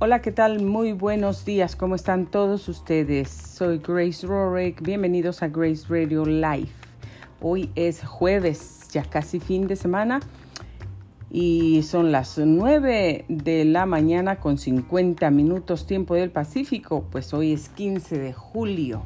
Hola, ¿qué tal? Muy buenos días. ¿Cómo están todos ustedes? Soy Grace Rorick. Bienvenidos a Grace Radio Live. Hoy es jueves, ya casi fin de semana. Y son las 9 de la mañana con 50 minutos tiempo del Pacífico. Pues hoy es 15 de julio.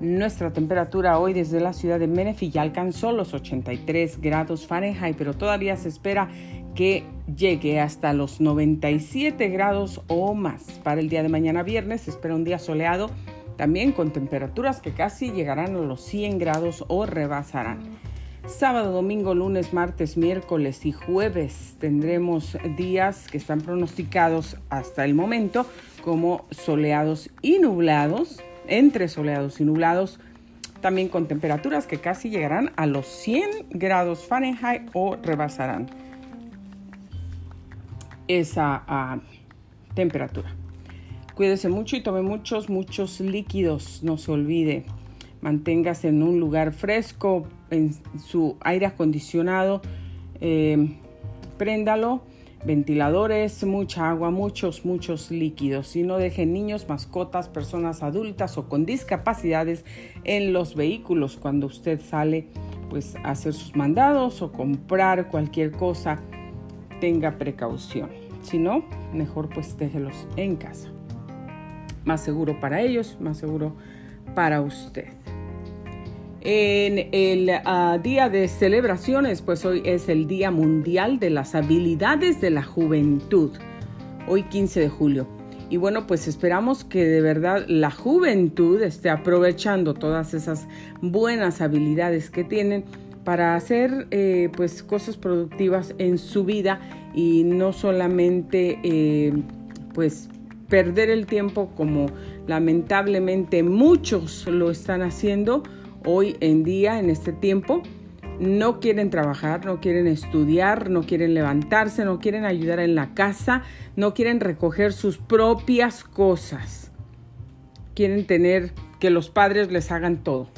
Nuestra temperatura hoy desde la ciudad de Menifee ya alcanzó los 83 grados Fahrenheit, pero todavía se espera que llegue hasta los 97 grados o más. Para el día de mañana viernes espera un día soleado, también con temperaturas que casi llegarán a los 100 grados o rebasarán. Sábado, domingo, lunes, martes, miércoles y jueves tendremos días que están pronosticados hasta el momento como soleados y nublados, entre soleados y nublados, también con temperaturas que casi llegarán a los 100 grados Fahrenheit o rebasarán esa ah, temperatura. Cuídese mucho y tome muchos, muchos líquidos. No se olvide. Manténgase en un lugar fresco, en su aire acondicionado. Eh, préndalo. Ventiladores, mucha agua, muchos, muchos líquidos. Y no dejen niños, mascotas, personas adultas o con discapacidades en los vehículos cuando usted sale pues a hacer sus mandados o comprar cualquier cosa tenga precaución. Si no, mejor pues déjelos en casa. Más seguro para ellos, más seguro para usted. En el ah, día de celebraciones, pues hoy es el Día Mundial de las Habilidades de la Juventud, hoy 15 de julio. Y bueno, pues esperamos que de verdad la juventud esté aprovechando todas esas buenas habilidades que tienen para hacer eh, pues cosas productivas en su vida y no solamente eh, pues perder el tiempo como lamentablemente muchos lo están haciendo hoy en día en este tiempo no quieren trabajar, no quieren estudiar, no quieren levantarse, no quieren ayudar en la casa, no quieren recoger sus propias cosas. Quieren tener que los padres les hagan todo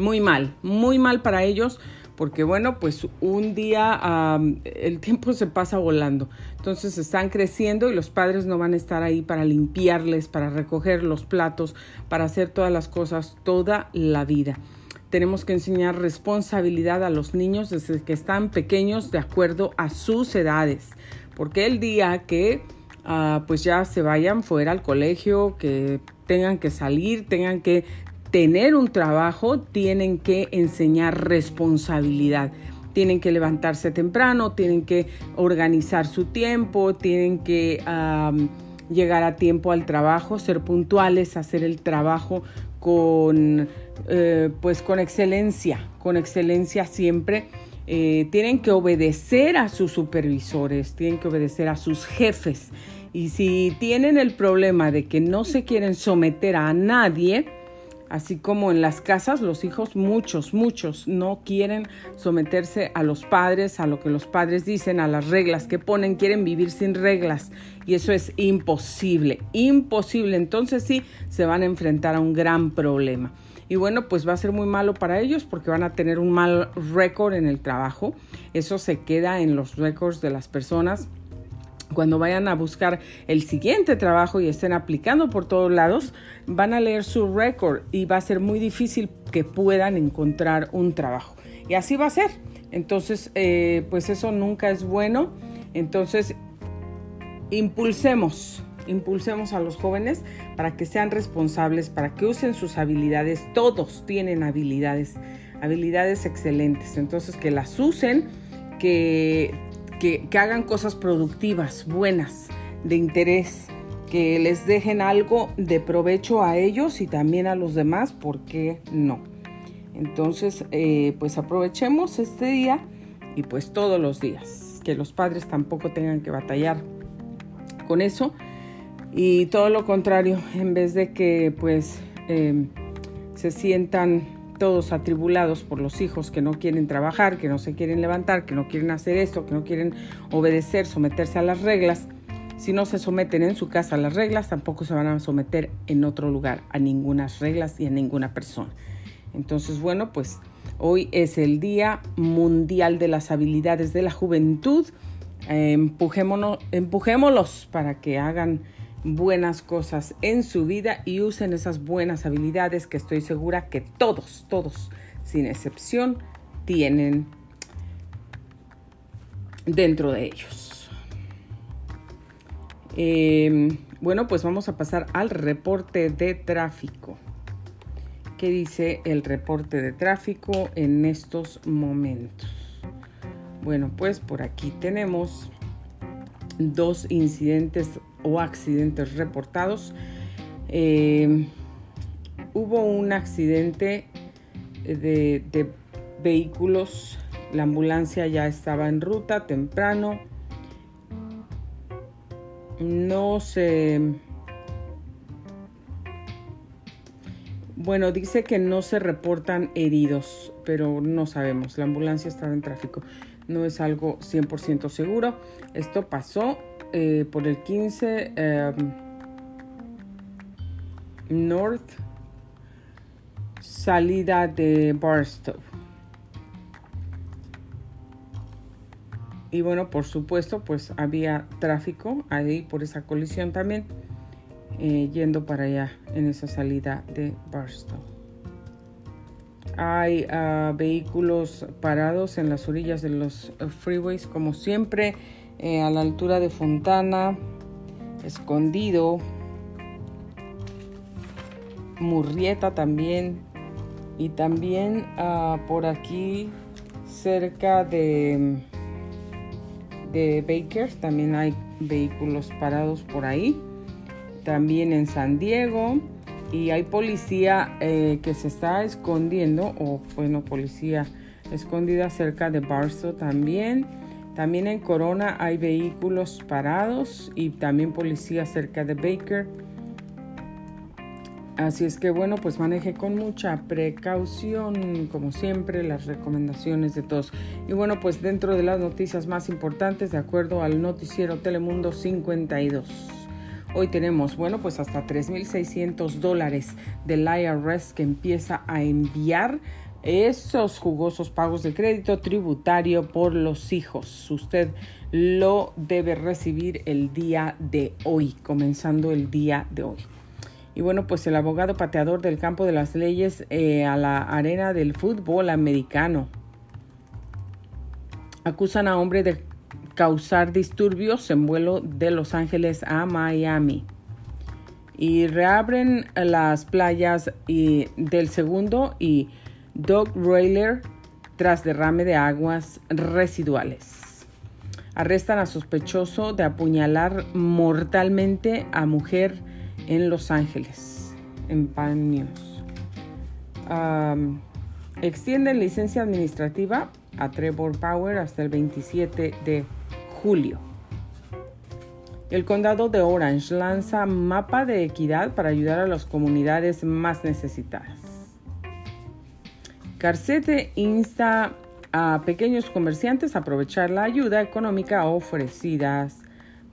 muy mal, muy mal para ellos porque bueno, pues un día el tiempo se pasa volando. Entonces están creciendo y los padres no van a estar ahí para limpiarles, para recoger los platos, para hacer todas las cosas toda la vida. Tenemos que enseñar responsabilidad a los niños desde que están pequeños de acuerdo a sus edades. Porque el día que ah, pues ya se vayan fuera al colegio, que tengan que salir, tengan que tener un trabajo, tienen que enseñar responsabilidad. Tienen que levantarse temprano, tienen que organizar su tiempo, tienen que llegar a tiempo al trabajo, ser puntuales, hacer el trabajo con, eh, pues con excelencia, con excelencia siempre. Eh, tienen que obedecer a sus supervisores, tienen que obedecer a sus jefes. Y si tienen el problema de que no se quieren someter a nadie, Así como en las casas, los hijos, muchos, muchos, no quieren someterse a los padres, a lo que los padres dicen, a las reglas que ponen, quieren vivir sin reglas. Y eso es imposible, imposible. Entonces sí, se van a enfrentar a un gran problema. Y bueno, pues va a ser muy malo para ellos porque van a tener un mal récord en el trabajo. Eso se queda en los récords de las personas cuando vayan a buscar el siguiente trabajo y estén aplicando por todos lados, van a leer su récord y va a ser muy difícil que puedan encontrar un trabajo. Y así va a ser. Entonces, eh, pues eso nunca es bueno. Entonces, impulsemos, impulsemos a los jóvenes para que sean responsables, para que usen sus habilidades. Todos tienen habilidades, habilidades excelentes. Entonces, que las usen, que que, hagan cosas productivas, buenas, de interés, que les dejen algo de provecho a ellos y también a los demás, ¿por qué no? Entonces, eh, pues aprovechemos este día y pues todos los días, que los padres tampoco tengan que batallar con eso y todo lo contrario, en vez de que pues eh, se sientan todos atribulados por los hijos que no quieren trabajar, que no se quieren levantar, que no quieren hacer esto, que no quieren obedecer, someterse a las reglas. Si no se someten en su casa a las reglas, tampoco se van a someter en otro lugar a ninguna reglas y a ninguna persona. Entonces, bueno, pues hoy es el Día Mundial de las Habilidades de la Juventud empujémoslos para que hagan buenas cosas en su vida y usen esas buenas habilidades que estoy segura que todos, todos, sin excepción, tienen dentro de ellos. Em, bueno, pues vamos a pasar al reporte de tráfico. ¿Qué dice el reporte de tráfico en estos momentos? Bueno, pues por aquí tenemos dos incidentes o accidentes reportados. Eh, hubo un accidente de, de vehículos, la ambulancia ya estaba en ruta temprano. No se... Bueno, dice que no se reportan heridos, pero no sabemos. La ambulancia estaba en tráfico no es algo 100% seguro. Esto pasó eh, por el 15 em, North, salida de Barstow. Y bueno, por supuesto, pues había tráfico ahí por esa colisión también, eh, yendo para allá en esa salida de Barstow. Hay ah, vehículos parados en las orillas de los freeways, como siempre, eh, a la altura de Fontana, escondido. Murrieta también. Y también ah, por aquí, cerca de, de Baker, también hay vehículos parados por ahí. También en San Diego y hay policía eh, que se está escondiendo, o bueno, policía escondida cerca de Barstow también. También en Corona hay vehículos parados y también policía cerca de Baker. Así es que bueno, pues maneje con mucha precaución, como siempre, las recomendaciones de todos. Y bueno, pues dentro de las noticias más importantes, de acuerdo al noticiero Telemundo 52. Hoy tenemos, bueno, pues hasta 3.600 dólares del IRS que empieza a enviar esos jugosos pagos de crédito tributario por los hijos. Usted lo debe recibir el día de hoy, comenzando el día de hoy. Y bueno, pues el abogado pateador del campo de las leyes eh, a la arena del fútbol americano acusan a hombre de causar disturbios en vuelo de Los Ángeles a Miami. Y reabren las playas y del segundo y Dog Railer tras derrame de aguas residuales. Arrestan a sospechoso de apuñalar mortalmente a mujer en Los Ángeles, en Paños. extienden licencia administrativa a Trevor Power hasta el 27 de julio. El condado de Orange lanza mapa de equidad para ayudar a las comunidades más necesitadas. Carcete insta a pequeños comerciantes a aprovechar la ayuda económica ofrecida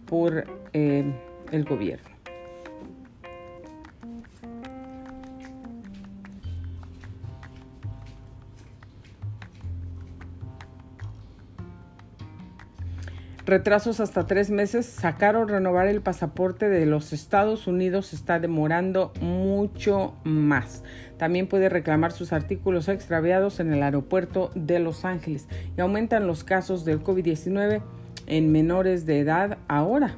por eh, el gobierno. Retrasos hasta tres meses. Sacar o renovar el pasaporte de los Estados Unidos está demorando mucho más. También puede reclamar sus artículos extraviados en el aeropuerto de Los Ángeles. Y aumentan los casos del COVID-19 en menores de edad ahora.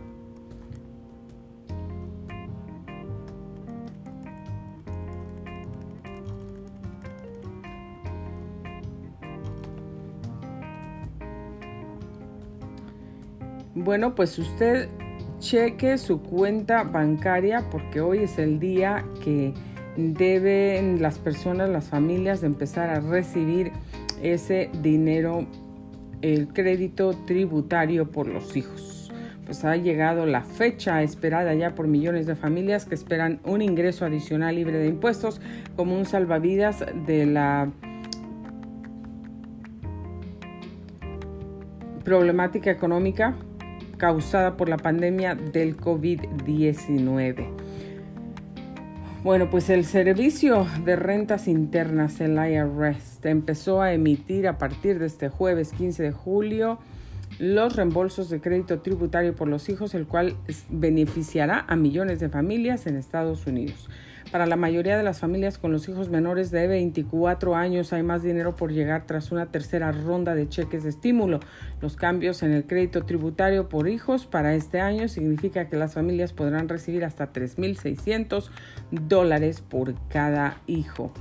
Bueno, pues usted cheque su cuenta bancaria porque hoy es el día que deben las personas, las familias empezar a recibir ese dinero, el crédito tributario por los hijos. Pues ha llegado la fecha esperada ya por millones de familias que esperan un ingreso adicional libre de impuestos como un salvavidas de la problemática económica causada por la pandemia del COVID-19. Bueno, pues el Servicio de Rentas Internas, el IRS, empezó a emitir a partir de este jueves 15 de julio los reembolsos de crédito tributario por los hijos, el cual beneficiará a millones de familias en Estados Unidos. Para la mayoría de las familias con los hijos menores de 24 años hay más dinero por llegar tras una tercera ronda de cheques de estímulo. Los cambios en el crédito tributario por hijos para este año significa que las familias podrán recibir hasta 3.600 dólares por cada hijo.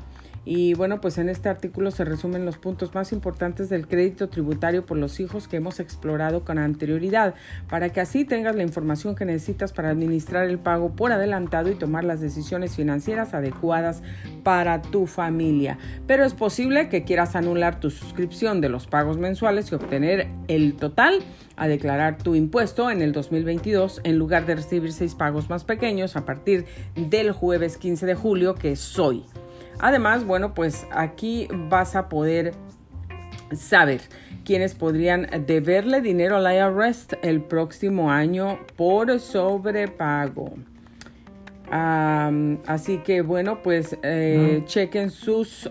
Y bueno, pues en este artículo se resumen los puntos más importantes del crédito tributario por los hijos que hemos explorado con anterioridad, para que así tengas la información que necesitas para administrar el pago por adelantado y tomar las decisiones financieras adecuadas para tu familia. Pero es posible que quieras anular tu suscripción de los pagos mensuales y obtener el total a declarar tu impuesto en el 2022 en lugar de recibir seis pagos más pequeños a partir del jueves 15 de julio, que es hoy. Además, bueno, pues aquí vas a poder saber quiénes podrían deberle dinero al IRS el próximo año por sobrepago. así que bueno, pues eh, chequen sus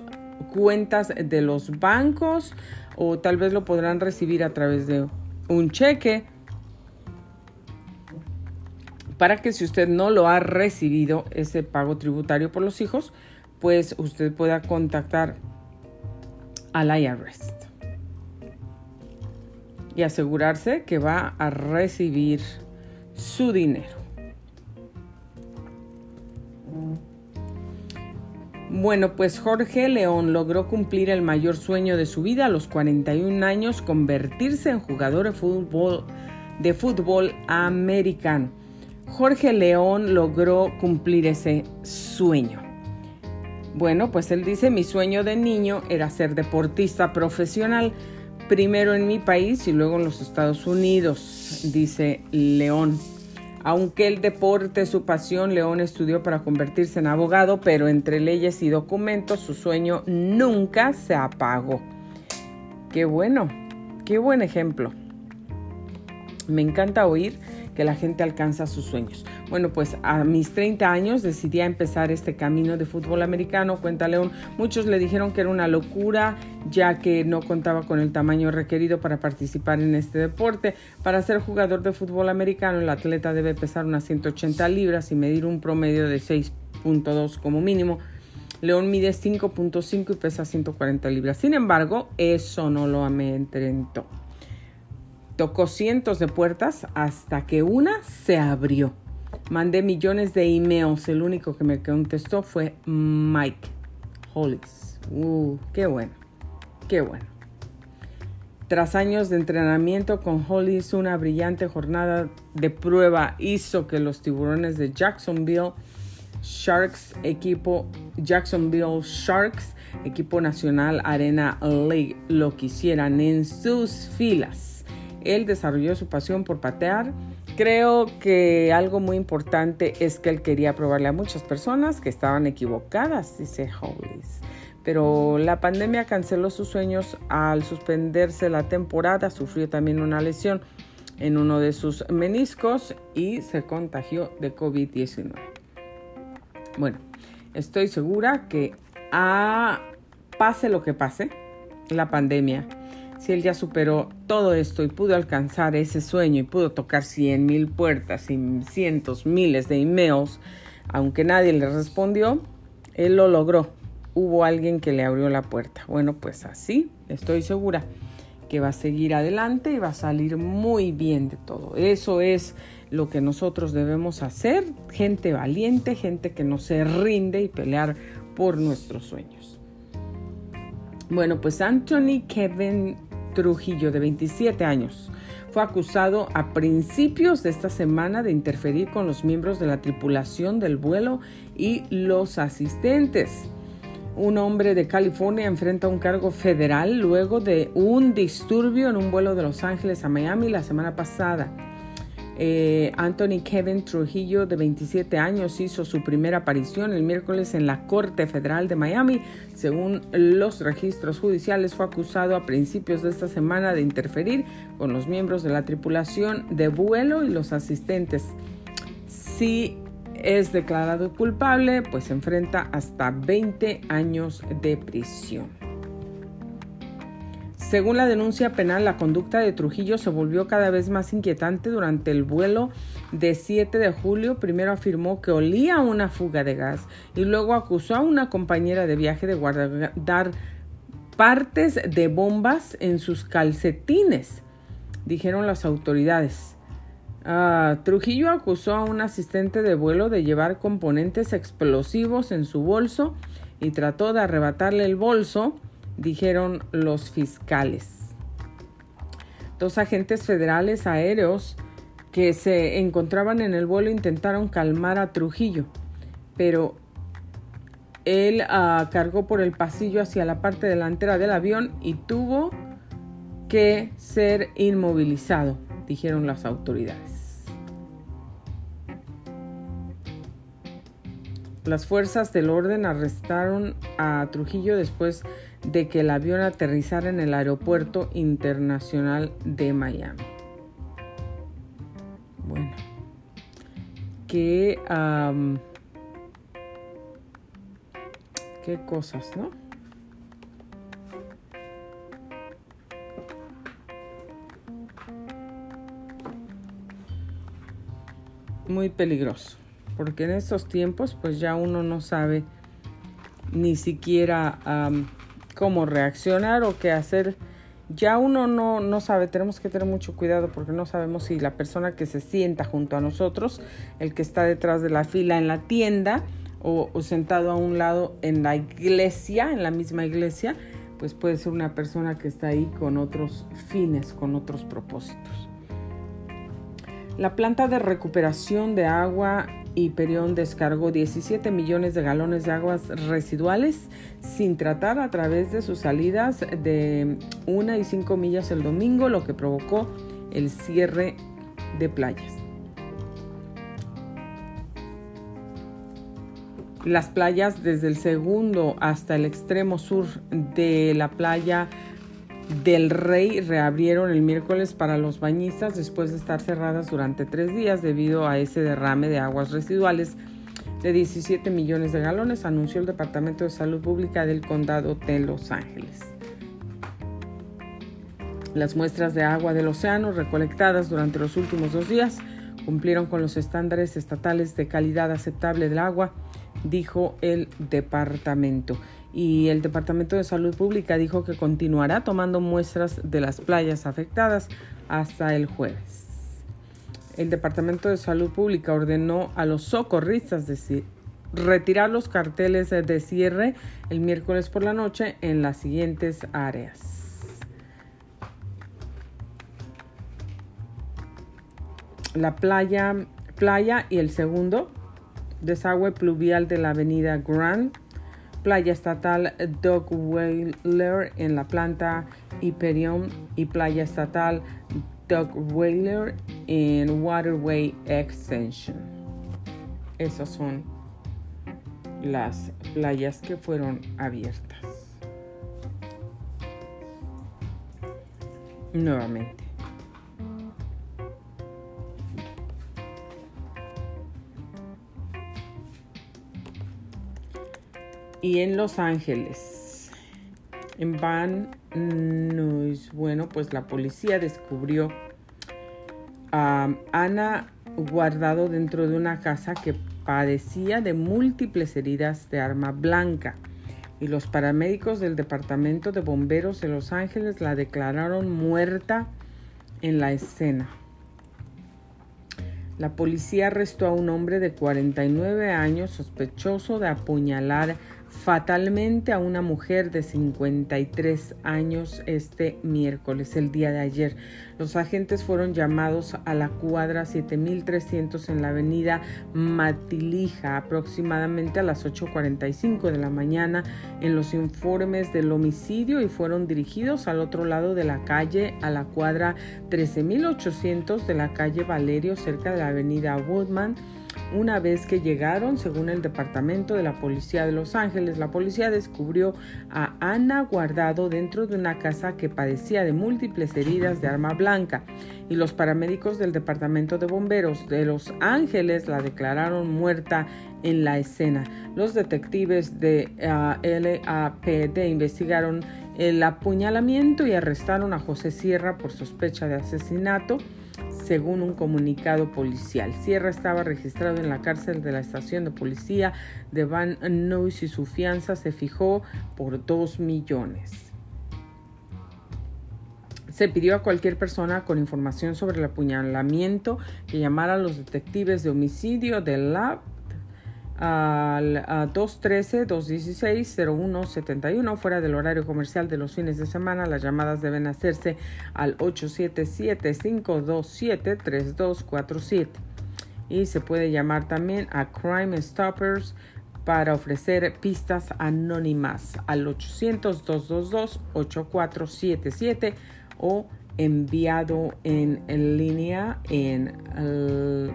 cuentas de los bancos o tal vez lo podrán recibir a través de un cheque para que si usted no lo ha recibido ese pago tributario por los hijos, pues usted pueda contactar al IRS y asegurarse que va a recibir su dinero. Bueno, pues Jorge León logró cumplir el mayor sueño de su vida a los 41 años, convertirse en jugador de fútbol, de fútbol americano. Jorge León logró cumplir ese sueño. Bueno, pues él dice, mi sueño de niño era ser deportista profesional, primero en mi país y luego en los Estados Unidos, dice León. Aunque el deporte es su pasión, León estudió para convertirse en abogado, pero entre leyes y documentos su sueño nunca se apagó. Qué bueno, qué buen ejemplo. Me encanta oír que la gente alcanza sus sueños. Bueno, pues a mis 30 años decidí empezar este camino de fútbol americano, cuenta León. Muchos le dijeron que era una locura, ya que no contaba con el tamaño requerido para participar en este deporte. Para ser jugador de fútbol americano, el atleta debe pesar unas 180 libras y medir un promedio de 6.2 como mínimo. León mide 5.5 y pesa 140 libras. Sin embargo, eso no lo amedrentó. Tocó cientos de puertas hasta que una se abrió. Mandé millones de emails. El único que me contestó fue Mike Hollis. Uh, qué bueno, qué bueno. Tras años de entrenamiento con Hollis, una brillante jornada de prueba hizo que los tiburones de Jacksonville Sharks, equipo Jacksonville Sharks, equipo nacional Arena League, lo quisieran en sus filas. Él desarrolló su pasión por patear. Creo que algo muy importante es que él quería probarle a muchas personas que estaban equivocadas, dice Hollis. Pero la pandemia canceló sus sueños al suspenderse la temporada. Sufrió también una lesión en uno de sus meniscos y se contagió de COVID-19. Bueno, estoy segura que a pase lo que pase, la pandemia si él ya superó todo esto y pudo alcanzar ese sueño y pudo tocar cien mil puertas y cientos, miles de emails, aunque nadie le respondió, él lo logró. Hubo alguien que le abrió la puerta. Bueno, pues así estoy segura que va a seguir adelante y va a salir muy bien de todo. Eso es lo que nosotros debemos hacer, gente valiente, gente que no se rinde y pelear por nuestros sueños. Bueno, pues Anthony Kevin Trujillo, de 27 años, fue acusado a principios de esta semana de interferir con los miembros de la tripulación del vuelo y los asistentes. Un hombre de California enfrenta un cargo federal luego de un disturbio en un vuelo de Los Ángeles a Miami la semana pasada. Eh, Anthony Kevin Trujillo, de 27 años, hizo su primera aparición el miércoles en la Corte Federal de Miami. Según los registros judiciales, fue acusado a principios de esta semana de interferir con los miembros de la tripulación de vuelo y los asistentes. Si es declarado culpable, pues enfrenta hasta 20 años de prisión. Según la denuncia penal, la conducta de Trujillo se volvió cada vez más inquietante durante el vuelo de 7 de julio. Primero afirmó que olía una fuga de gas y luego acusó a una compañera de viaje de guardar partes de bombas en sus calcetines, dijeron las autoridades. Ah, Trujillo acusó a un asistente de vuelo de llevar componentes explosivos en su bolso y trató de arrebatarle el bolso dijeron los fiscales. Dos agentes federales aéreos que se encontraban en el vuelo intentaron calmar a Trujillo, pero él ah, cargó por el pasillo hacia la parte delantera del avión y tuvo que ser inmovilizado, dijeron las autoridades. Las fuerzas del orden arrestaron a Trujillo después de que el avión aterrizara en el aeropuerto internacional de Miami. Bueno, qué, qué cosas, ¿no? Muy peligroso, porque en estos tiempos pues ya uno no sabe ni siquiera cómo reaccionar o qué hacer. Ya uno no, no sabe, tenemos que tener mucho cuidado porque no sabemos si la persona que se sienta junto a nosotros, el que está detrás de la fila en la tienda o, sentado a un lado en la iglesia, en la misma iglesia, pues puede ser una persona que está ahí con otros fines, con otros propósitos. La planta de recuperación de agua Perión descargó 17 millones de galones de aguas residuales sin tratar a través de sus salidas de 1 y 5 millas el domingo, lo que provocó el cierre de playas. Las playas desde el segundo hasta el extremo sur de la playa del Rey reabrieron el miércoles para los bañistas después de estar cerradas durante tres días debido a ese derrame de aguas residuales de 17 millones de galones, anunció el Departamento de Salud Pública del Condado de Los Ángeles. Las muestras de agua del océano recolectadas durante los últimos dos días cumplieron con los estándares estatales de calidad aceptable del agua, dijo el departamento y el Departamento de Salud Pública dijo que continuará tomando muestras de las playas afectadas hasta el jueves. El Departamento de Salud Pública ordenó a los socorristas decir, retirar los carteles de cierre el miércoles por la noche en las siguientes áreas. La playa, playa y el segundo desagüe pluvial de la avenida Grand Playa Estatal Doug Whaler en la planta Hyperion y Playa Estatal Doug Whaler en Waterway Extension. Esas son las playas que fueron abiertas. Nuevamente. Y en Los Ángeles. En Van Nuys, bueno, pues la policía descubrió a Ana guardado dentro de una casa que padecía de múltiples heridas de arma blanca y los paramédicos del Departamento de Bomberos de Los Ángeles la declararon muerta en la escena. La policía arrestó a un hombre de 49 años sospechoso de apuñalar fatalmente a una mujer de 53 años este miércoles, el día de ayer. Los agentes fueron llamados a la cuadra 7300 en la avenida Matilija aproximadamente a las 8.45 de la mañana en los informes del homicidio y fueron dirigidos al otro lado de la calle a la cuadra 13800 de la calle Valerio cerca de la avenida Woodman una vez que llegaron, según el Departamento de la Policía de Los Ángeles, la policía descubrió a Ana guardado dentro de una casa que padecía de múltiples heridas de arma blanca y los paramédicos del Departamento de Bomberos de Los Ángeles la declararon muerta en la escena. Los detectives de ah, LAPD investigaron el apuñalamiento y arrestaron a José Sierra por sospecha de asesinato, según un comunicado policial. Sierra estaba registrado en la cárcel de la estación de policía de Van Nuys y su fianza se fijó por 2 millones. Se pidió a cualquier persona con información sobre el apuñalamiento que llamara a los detectives de homicidio del LAB al 213-216-0171 fuera del horario comercial de los fines de semana. Las llamadas deben hacerse al 877-527-3247. Y se puede llamar también a Crime Stoppers para ofrecer pistas anónimas al 800-222-8477 o enviado en, línea en el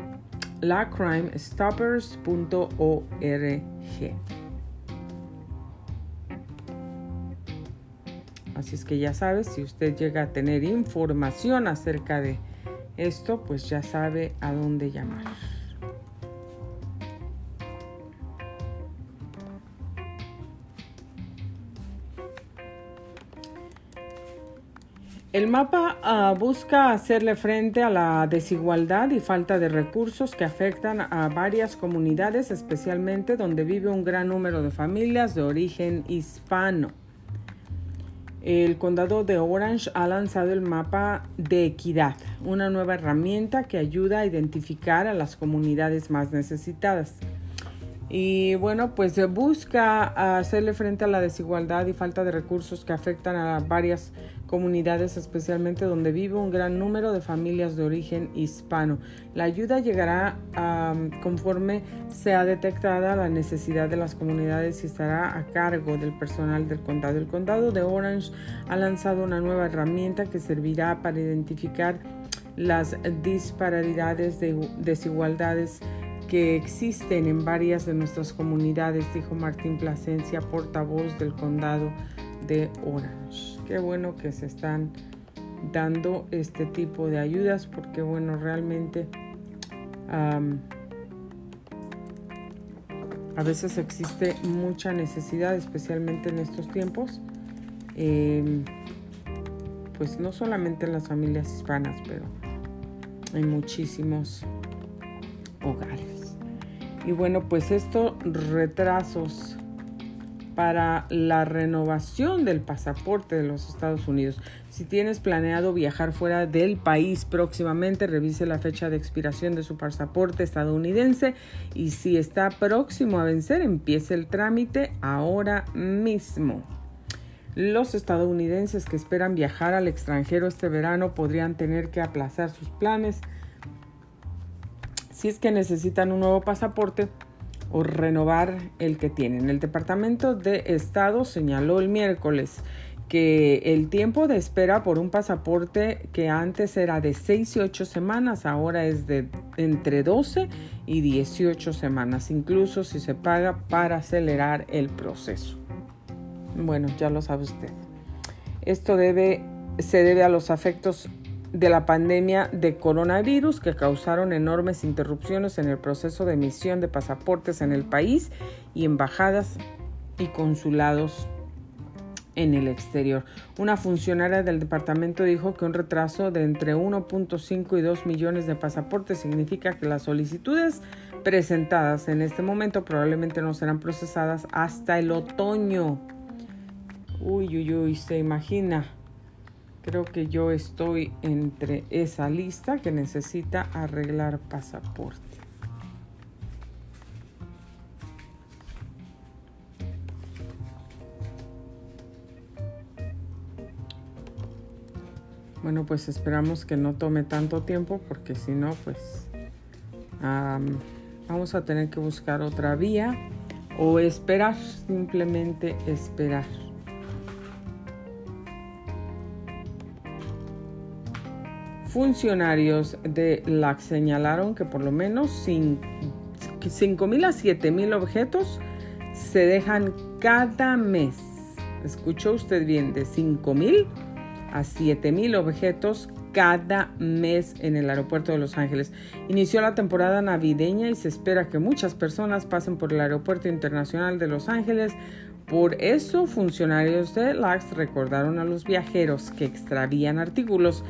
lacrimestoppers.org. Así es que ya sabes, si usted llega a tener información acerca de esto, pues ya sabe a dónde llamar. El mapa ah, busca hacerle frente a la desigualdad y falta de recursos que afectan a varias comunidades, especialmente donde vive un gran número de familias de origen hispano. El condado de Orange ha lanzado el mapa de equidad, una nueva herramienta que ayuda a identificar a las comunidades más necesitadas. Y bueno, pues busca hacerle frente a la desigualdad y falta de recursos que afectan a varias comunidades, especialmente donde vive un gran número de familias de origen hispano. La ayuda llegará conforme sea detectada la necesidad de las comunidades y estará a cargo del personal del condado. El condado de Orange ha lanzado una nueva herramienta que servirá para identificar las disparidades de desigualdades que existen en varias de nuestras comunidades, dijo Martín Plasencia, portavoz del condado de Orange. Qué bueno que se están dando este tipo de ayudas porque bueno realmente a veces existe mucha necesidad especialmente en estos tiempos em, pues no solamente en las familias hispanas pero en muchísimos hogares y bueno pues estos retrasos para la renovación del pasaporte de los Estados Unidos. Si tienes planeado viajar fuera del país próximamente, revise la fecha de expiración de su pasaporte estadounidense y si está próximo a vencer, empiece el trámite ahora mismo. Los estadounidenses que esperan viajar al extranjero este verano podrían tener que aplazar sus planes si es que necesitan un nuevo pasaporte o renovar el que tienen. El Departamento de Estado señaló el miércoles que el tiempo de espera por un pasaporte que antes era de 6 y 8 semanas, ahora es de entre 12 y 18 semanas, incluso si se paga para acelerar el proceso. Bueno, ya lo sabe usted. Esto debe, se debe a los afectos de la pandemia de coronavirus que causaron enormes interrupciones en el proceso de emisión de pasaportes en el país y embajadas y consulados en el exterior. Una funcionaria del departamento dijo que un retraso de entre 1.5 y 2 millones de pasaportes significa que las solicitudes presentadas en este momento probablemente no serán procesadas hasta el otoño. Uy, uy, uy, se imagina. Creo que yo estoy entre esa lista que necesita arreglar pasaporte. Bueno, pues esperamos que no tome tanto tiempo porque si no, pues vamos a tener que buscar otra vía o esperar, simplemente esperar. Funcionarios de LAC señalaron que por lo menos 5.000 a 7.000 objetos se dejan cada mes. Escuchó usted bien, de 5.000 a 7.000 objetos cada mes en el aeropuerto de Los Ángeles. Inició la temporada navideña y se espera que muchas personas pasen por el aeropuerto internacional de Los Ángeles Por eso, funcionarios de LAX recordaron a los viajeros que extravían artículos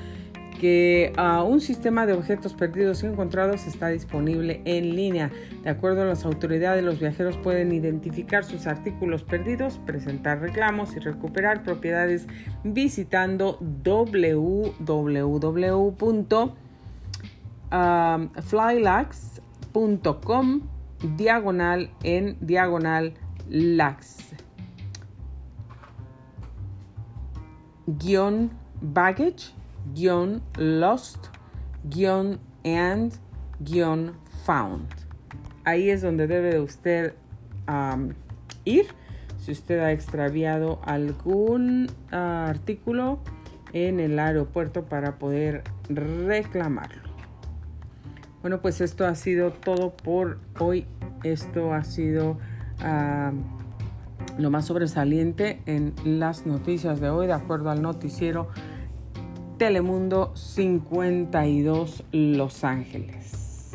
que uh, un sistema de objetos perdidos y encontrados está disponible en línea. De acuerdo a las autoridades, los viajeros pueden identificar sus artículos perdidos, presentar reclamos y recuperar propiedades visitando www.flylax.com diagonal en diagonal lax. Guión baggage guion lost guion and guion found. Ahí es donde debe usted ir si usted ha extraviado algún ah, artículo en el aeropuerto para poder reclamarlo. Bueno, pues esto ha sido todo por hoy. Esto ha sido lo más sobresaliente en las noticias de hoy, de acuerdo al noticiero Telemundo 52 Los Ángeles.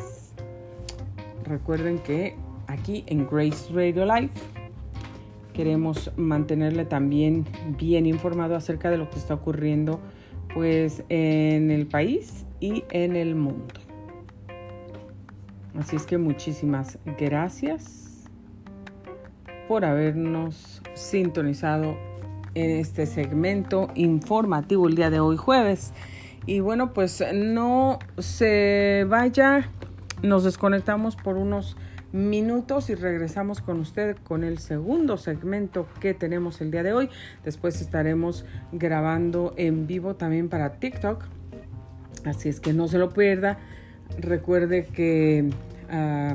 Recuerden que aquí en Grace Radio Live queremos mantenerle también bien informado acerca de lo que está ocurriendo pues en el país y en el mundo. Así es que muchísimas gracias por habernos sintonizado en este segmento informativo el día de hoy jueves. Y bueno, pues no se vaya, nos desconectamos por unos minutos y regresamos con usted con el segundo segmento que tenemos el día de hoy. Después estaremos grabando en vivo también para TikTok. Así es que no se lo pierda. Recuerde que ah,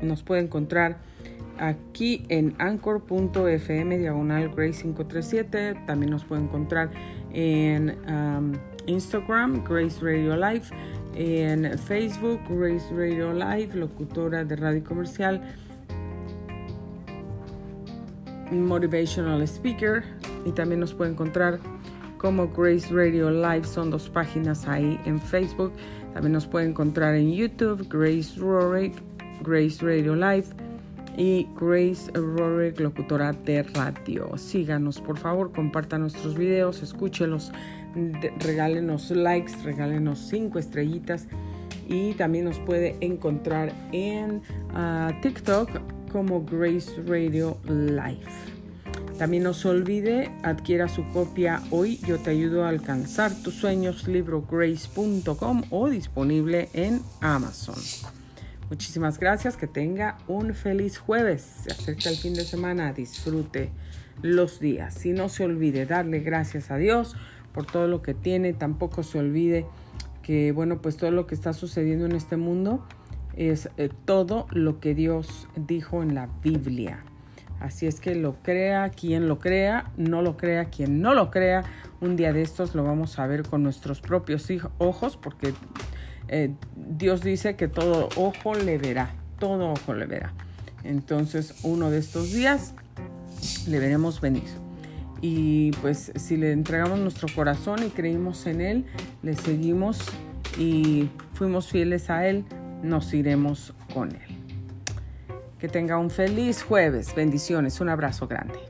nos puede encontrar aquí en anchor.fm diagonal Grace 537. También nos puede encontrar en um, Instagram, Grace Radio Live, en Facebook, Grace Radio Live, locutora de radio comercial, motivational speaker. Y también nos puede encontrar como Grace Radio Live. Son dos páginas ahí en Facebook. También nos puede encontrar en YouTube, Grace Rorick, Grace Radio Live y Grace Rorick, locutora de radio. Síganos, por favor, compartan nuestros videos, escúchelos, regálenos likes, regálenos cinco estrellitas y también nos puede encontrar en ah, TikTok como Grace Radio Live. También no se olvide, adquiera su copia hoy. Yo te ayudo a alcanzar tus sueños, librograce.com o disponible en Amazon. Muchísimas gracias, que tenga un feliz jueves. Se acerca el fin de semana, disfrute los días. Y no se olvide darle gracias a Dios por todo lo que tiene. Tampoco se olvide que, bueno, pues todo lo que está sucediendo en este mundo es eh, todo lo que Dios dijo en la Biblia. Así es que lo crea quien lo crea, no lo crea quien no lo crea. Un día de estos lo vamos a ver con nuestros propios ojos porque eh, Dios dice que todo ojo le verá, todo ojo le verá. Entonces, uno de estos días le veremos venir. Y pues si le entregamos nuestro corazón y creímos en Él, le seguimos y fuimos fieles a Él, nos iremos con Él. Que tenga un feliz jueves. Bendiciones. Un abrazo grande.